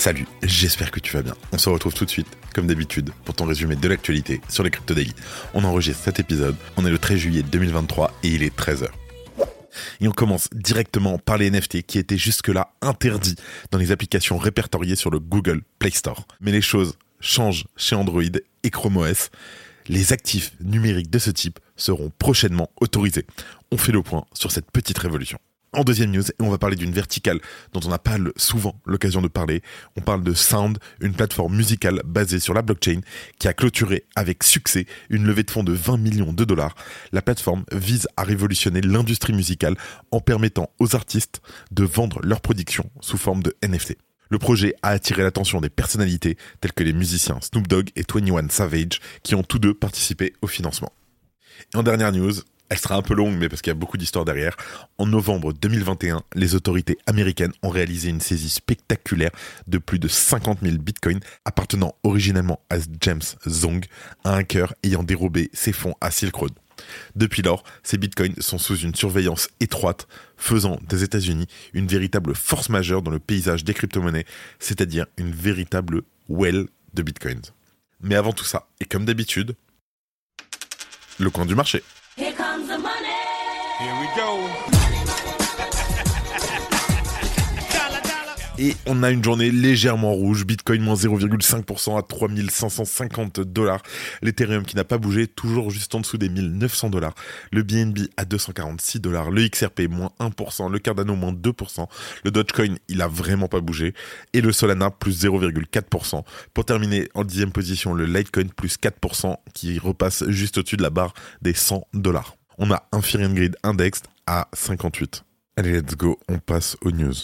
Salut, j'espère que tu vas bien. On se retrouve tout de suite, comme d'habitude, pour ton résumé de l'actualité sur les Crypto Daily. On enregistre cet épisode, on est le 13 juillet 2023 et il est 13h. Et on commence directement par les NFT qui étaient jusque-là interdits dans les applications répertoriées sur le Google Play Store. Mais les choses changent chez Android et Chrome OS. Les actifs numériques de ce type seront prochainement autorisés. On fait le point sur cette petite révolution. En deuxième news, on va parler d'une verticale dont on n'a pas souvent l'occasion de parler. On parle de Sound, une plateforme musicale basée sur la blockchain qui a clôturé avec succès une levée de fonds de 20 millions de dollars. La plateforme vise à révolutionner l'industrie musicale en permettant aux artistes de vendre leurs productions sous forme de NFT. Le projet a attiré l'attention des personnalités telles que les musiciens Snoop Dogg et 21 Savage qui ont tous deux participé au financement. Et en dernière news, elle sera un peu longue, mais parce qu'il y a beaucoup d'histoires derrière. En novembre 2021, les autorités américaines ont réalisé une saisie spectaculaire de plus de 50 000 bitcoins appartenant originellement à James Zong, un hacker ayant dérobé ses fonds à Silk Road. Depuis lors, ces bitcoins sont sous une surveillance étroite, faisant des États-Unis une véritable force majeure dans le paysage des crypto-monnaies, c'est-à-dire une véritable well de bitcoins. Mais avant tout ça, et comme d'habitude, le coin du marché. Et on a une journée légèrement rouge. Bitcoin moins 0,5% à 3550 dollars. L'Ethereum qui n'a pas bougé, toujours juste en dessous des 1900 dollars. Le BNB à 246 dollars. Le XRP moins 1%. Le Cardano moins 2%. Le Dogecoin, il a vraiment pas bougé. Et le Solana plus 0,4%. Pour terminer en dixième position, le Litecoin plus 4% qui repasse juste au-dessus de la barre des 100 dollars. On a un Fear Grid Index à 58. Allez, let's go, on passe aux news.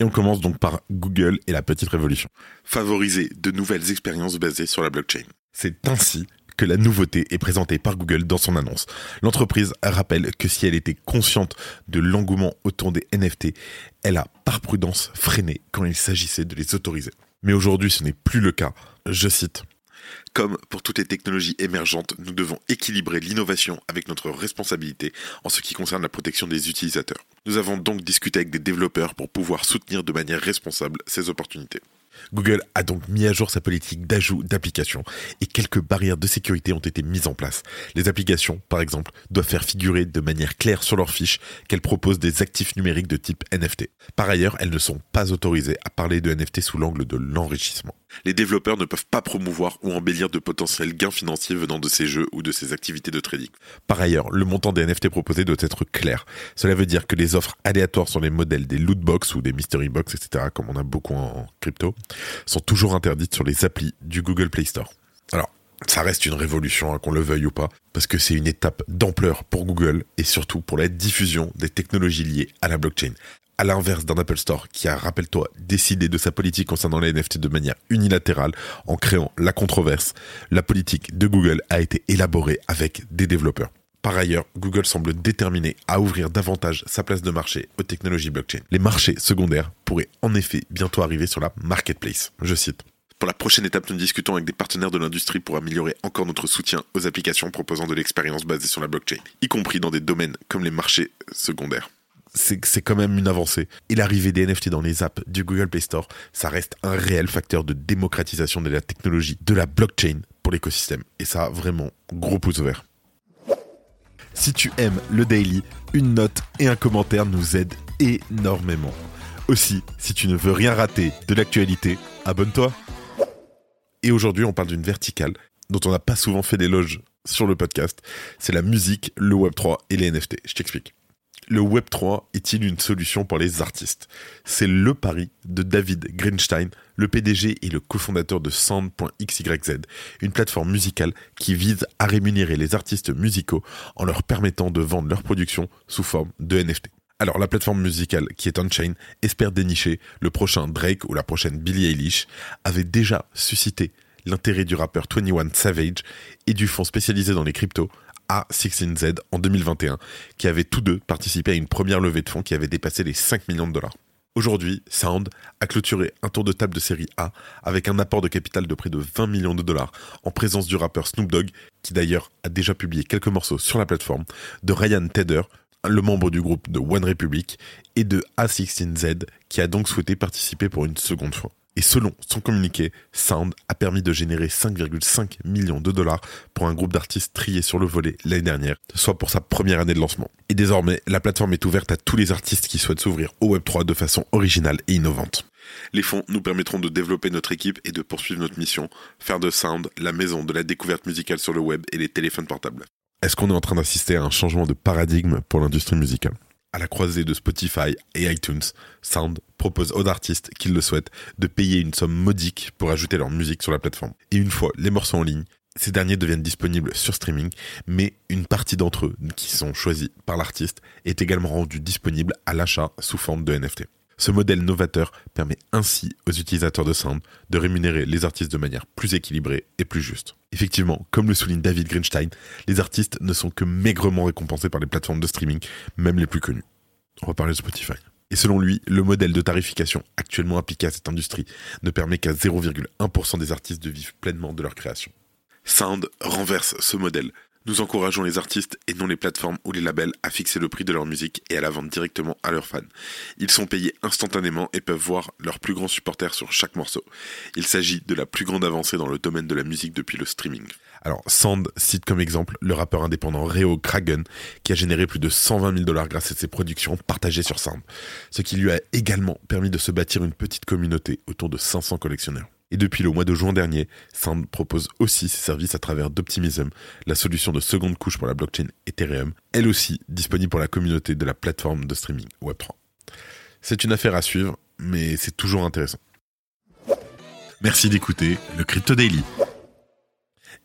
Et on commence donc par Google et la petite révolution. Favoriser de nouvelles expériences basées sur la blockchain. C'est ainsi que la nouveauté est présentée par Google dans son annonce. L'entreprise rappelle que si elle était consciente de l'engouement autour des NFT, elle a par prudence freiné quand il s'agissait de les autoriser. Mais aujourd'hui ce n'est plus le cas. Je cite. Comme pour toutes les technologies émergentes, nous devons équilibrer l'innovation avec notre responsabilité en ce qui concerne la protection des utilisateurs. Nous avons donc discuté avec des développeurs pour pouvoir soutenir de manière responsable ces opportunités. Google a donc mis à jour sa politique d'ajout d'applications et quelques barrières de sécurité ont été mises en place. Les applications, par exemple, doivent faire figurer de manière claire sur leurs fiches qu'elles proposent des actifs numériques de type NFT. Par ailleurs, elles ne sont pas autorisées à parler de NFT sous l'angle de l'enrichissement. Les développeurs ne peuvent pas promouvoir ou embellir de potentiels gains financiers venant de ces jeux ou de ces activités de trading. Par ailleurs, le montant des NFT proposés doit être clair. Cela veut dire que les offres aléatoires sur les modèles des loot box ou des mystery box, etc., comme on a beaucoup en crypto, sont toujours interdites sur les applis du Google Play Store. Alors, ça reste une révolution, hein, qu'on le veuille ou pas, parce que c'est une étape d'ampleur pour Google et surtout pour la diffusion des technologies liées à la blockchain. À l'inverse d'un Apple Store qui a, rappelle-toi, décidé de sa politique concernant les NFT de manière unilatérale en créant la controverse, la politique de Google a été élaborée avec des développeurs. Par ailleurs, Google semble déterminé à ouvrir davantage sa place de marché aux technologies blockchain. Les marchés secondaires pourraient en effet bientôt arriver sur la marketplace. Je cite. Pour la prochaine étape, nous discutons avec des partenaires de l'industrie pour améliorer encore notre soutien aux applications proposant de l'expérience basée sur la blockchain, y compris dans des domaines comme les marchés secondaires c'est quand même une avancée. Et l'arrivée des NFT dans les apps du Google Play Store, ça reste un réel facteur de démocratisation de la technologie, de la blockchain pour l'écosystème. Et ça, vraiment, gros pouce vert. Si tu aimes le daily, une note et un commentaire nous aident énormément. Aussi, si tu ne veux rien rater de l'actualité, abonne-toi. Et aujourd'hui, on parle d'une verticale dont on n'a pas souvent fait d'éloges sur le podcast. C'est la musique, le Web3 et les NFT. Je t'explique le Web3 est-il une solution pour les artistes? C'est le pari de David Greenstein, le PDG et le cofondateur de Sound.xyz, une plateforme musicale qui vise à rémunérer les artistes musicaux en leur permettant de vendre leurs productions sous forme de NFT. Alors la plateforme musicale qui est on-chain espère dénicher le prochain Drake ou la prochaine Billie Eilish, avait déjà suscité l'intérêt du rappeur 21 Savage et du fonds spécialisé dans les cryptos A16Z en 2021, qui avaient tous deux participé à une première levée de fonds qui avait dépassé les 5 millions de dollars. Aujourd'hui, Sound a clôturé un tour de table de série A avec un apport de capital de près de 20 millions de dollars en présence du rappeur Snoop Dogg, qui d'ailleurs a déjà publié quelques morceaux sur la plateforme, de Ryan Tedder, le membre du groupe de One Republic, et de A16Z, qui a donc souhaité participer pour une seconde fois. Et selon son communiqué, Sound a permis de générer 5,5 millions de dollars pour un groupe d'artistes triés sur le volet l'année dernière, soit pour sa première année de lancement. Et désormais, la plateforme est ouverte à tous les artistes qui souhaitent s'ouvrir au Web3 de façon originale et innovante. Les fonds nous permettront de développer notre équipe et de poursuivre notre mission, faire de Sound la maison de la découverte musicale sur le web et les téléphones portables. Est-ce qu'on est en train d'assister à un changement de paradigme pour l'industrie musicale? À la croisée de Spotify et iTunes, Sound propose aux artistes qui le souhaitent de payer une somme modique pour ajouter leur musique sur la plateforme. Et une fois les morceaux en ligne, ces derniers deviennent disponibles sur streaming, mais une partie d'entre eux, qui sont choisis par l'artiste, est également rendue disponible à l'achat sous forme de NFT. Ce modèle novateur permet ainsi aux utilisateurs de Sound de rémunérer les artistes de manière plus équilibrée et plus juste. Effectivement, comme le souligne David Greenstein, les artistes ne sont que maigrement récompensés par les plateformes de streaming, même les plus connues. On va parler de Spotify. Et selon lui, le modèle de tarification actuellement appliqué à cette industrie ne permet qu'à 0,1% des artistes de vivre pleinement de leur création. Sound renverse ce modèle nous encourageons les artistes et non les plateformes ou les labels à fixer le prix de leur musique et à la vendre directement à leurs fans. Ils sont payés instantanément et peuvent voir leurs plus grands supporters sur chaque morceau. Il s'agit de la plus grande avancée dans le domaine de la musique depuis le streaming. Alors, Sand cite comme exemple le rappeur indépendant Reo Kragen, qui a généré plus de 120 000 dollars grâce à ses productions partagées sur Sound, ce qui lui a également permis de se bâtir une petite communauté autour de 500 collectionneurs. Et depuis le mois de juin dernier, Sand propose aussi ses services à travers d'Optimism, la solution de seconde couche pour la blockchain Ethereum, elle aussi disponible pour la communauté de la plateforme de streaming Web3. C'est une affaire à suivre, mais c'est toujours intéressant. Merci d'écouter le Crypto Daily.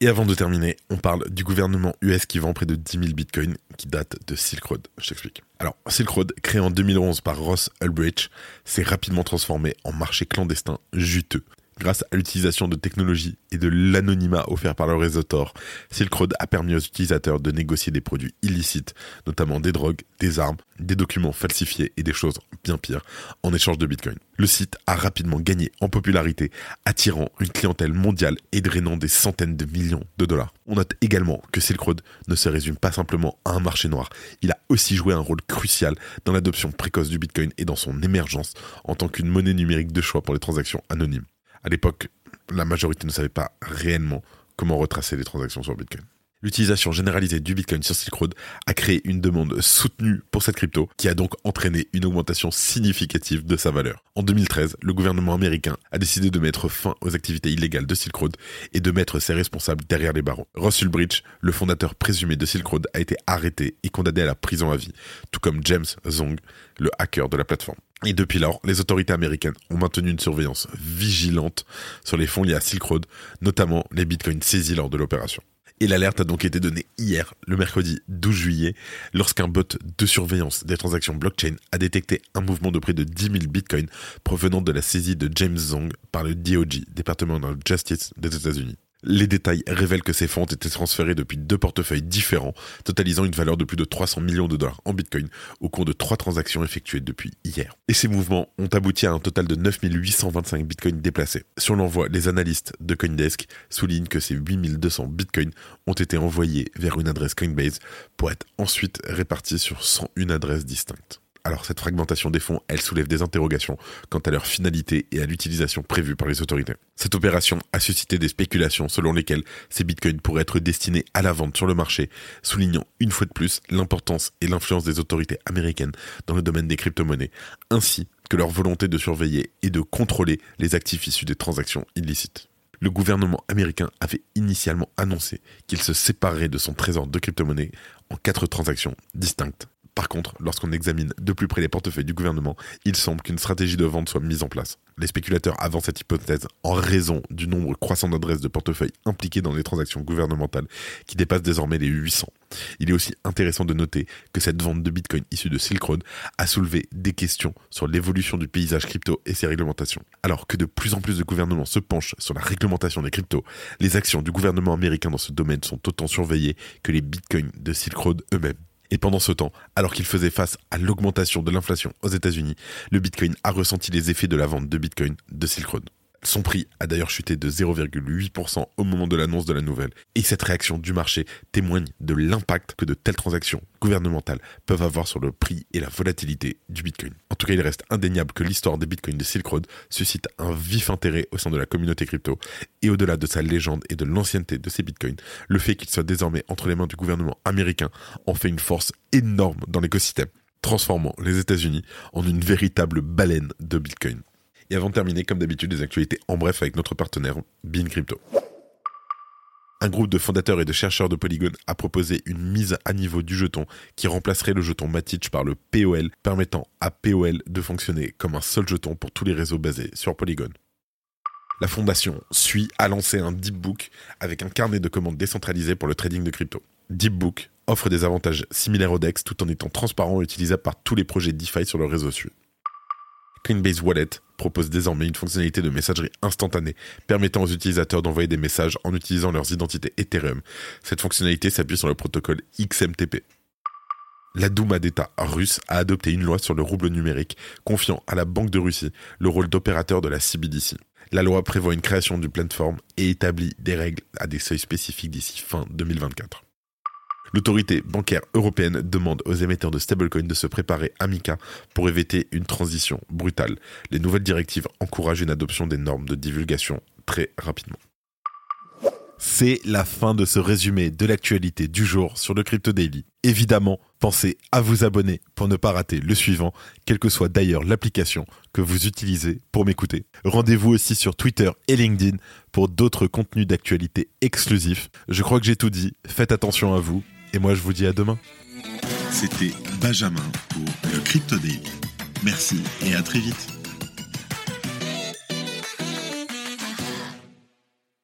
Et avant de terminer, on parle du gouvernement US qui vend près de 10 000 bitcoins qui datent de Silk Road. Je t'explique. Alors, Silk Road, créé en 2011 par Ross Ulbricht, s'est rapidement transformé en marché clandestin juteux. Grâce à l'utilisation de technologies et de l'anonymat offert par le réseau Tor, Silk Road a permis aux utilisateurs de négocier des produits illicites, notamment des drogues, des armes, des documents falsifiés et des choses bien pires, en échange de Bitcoin. Le site a rapidement gagné en popularité, attirant une clientèle mondiale et drainant des centaines de millions de dollars. On note également que Silk Road ne se résume pas simplement à un marché noir, il a aussi joué un rôle crucial dans l'adoption précoce du Bitcoin et dans son émergence en tant qu'une monnaie numérique de choix pour les transactions anonymes. À l'époque, la majorité ne savait pas réellement comment retracer les transactions sur Bitcoin. L'utilisation généralisée du Bitcoin sur Silk Road a créé une demande soutenue pour cette crypto qui a donc entraîné une augmentation significative de sa valeur. En 2013, le gouvernement américain a décidé de mettre fin aux activités illégales de Silk Road et de mettre ses responsables derrière les barreaux. Russell Bridge, le fondateur présumé de Silk Road, a été arrêté et condamné à la prison à vie, tout comme James Zong, le hacker de la plateforme. Et depuis lors, les autorités américaines ont maintenu une surveillance vigilante sur les fonds liés à Silk Road, notamment les bitcoins saisis lors de l'opération. Et l'alerte a donc été donnée hier, le mercredi 12 juillet, lorsqu'un bot de surveillance des transactions blockchain a détecté un mouvement de près de 10 000 bitcoins provenant de la saisie de James Zong par le DOJ, département de justice des États-Unis. Les détails révèlent que ces fonds ont été transférés depuis deux portefeuilles différents, totalisant une valeur de plus de 300 millions de dollars en Bitcoin au cours de trois transactions effectuées depuis hier. Et ces mouvements ont abouti à un total de 9825 Bitcoins déplacés. Sur l'envoi, les analystes de Coindesk soulignent que ces 8200 Bitcoins ont été envoyés vers une adresse Coinbase pour être ensuite répartis sur 101 adresses distinctes. Alors cette fragmentation des fonds, elle soulève des interrogations quant à leur finalité et à l'utilisation prévue par les autorités. Cette opération a suscité des spéculations selon lesquelles ces bitcoins pourraient être destinés à la vente sur le marché, soulignant une fois de plus l'importance et l'influence des autorités américaines dans le domaine des crypto-monnaies, ainsi que leur volonté de surveiller et de contrôler les actifs issus des transactions illicites. Le gouvernement américain avait initialement annoncé qu'il se séparerait de son trésor de crypto-monnaies en quatre transactions distinctes Par contre, lorsqu'on examine de plus près les portefeuilles du gouvernement, il semble qu'une stratégie de vente soit mise en place. Les spéculateurs avancent cette hypothèse en raison du nombre croissant d'adresses de portefeuilles impliquées dans les transactions gouvernementales qui dépassent désormais les 800. Il est aussi intéressant de noter que cette vente de Bitcoin issue de Silk Road a soulevé des questions sur l'évolution du paysage crypto et ses réglementations. Alors que de plus en plus de gouvernements se penchent sur la réglementation des cryptos, les actions du gouvernement américain dans ce domaine sont autant surveillées que les Bitcoins de Silk Road eux-mêmes. Et pendant ce temps, alors qu'il faisait face à l'augmentation de l'inflation aux États-Unis, le Bitcoin a ressenti les effets de la vente de Bitcoin de Silk Road. Son prix a d'ailleurs chuté de 0,8% au moment de l'annonce de la nouvelle. Et cette réaction du marché témoigne de l'impact que de telles transactions gouvernementales peuvent avoir sur le prix et la volatilité du Bitcoin. En tout cas, il reste indéniable que l'histoire des Bitcoins de Silk Road suscite un vif intérêt au sein de la communauté crypto. Et au-delà de sa légende et de l'ancienneté de ces Bitcoins, le fait qu'il soit désormais entre les mains du gouvernement américain en fait une force énorme dans l'écosystème, transformant les États-Unis en une véritable baleine de Bitcoin. Et avant de terminer, comme d'habitude, les actualités en bref avec notre partenaire Bean Crypto. Un groupe de fondateurs et de chercheurs de Polygon a proposé une mise à niveau du jeton qui remplacerait le jeton Matic par le POL, permettant à POL de fonctionner comme un seul jeton pour tous les réseaux basés sur Polygon. La fondation Sui a lancé un Deepbook avec un carnet de commandes décentralisé pour le trading de crypto. Deepbook offre des avantages similaires au DEX tout en étant transparent et utilisable par tous les projets DeFi sur le réseau Sui. Coinbase Wallet propose désormais une fonctionnalité de messagerie instantanée permettant aux utilisateurs d'envoyer des messages en utilisant leurs identités Ethereum. Cette fonctionnalité s'appuie sur le protocole XMTP. La Douma d'État russe a adopté une loi sur le rouble numérique, confiant à la Banque de Russie le rôle d'opérateur de la CBDC. La loi prévoit une création d'une plateforme et établit des règles à des seuils spécifiques d'ici fin 2024. L'autorité bancaire européenne demande aux émetteurs de stablecoins de se préparer à MICA pour éviter une transition brutale. Les nouvelles directives encouragent une adoption des normes de divulgation très rapidement. C'est la fin de ce résumé de l'actualité du jour sur le Crypto Daily. Évidemment, pensez à vous abonner pour ne pas rater le suivant, quelle que soit d'ailleurs l'application que vous utilisez pour m'écouter. Rendez-vous aussi sur Twitter et LinkedIn pour d'autres contenus d'actualité exclusifs. Je crois que j'ai tout dit, faites attention à vous et moi, je vous dis à demain. C'était Benjamin pour le Crypto. Merci et à très vite.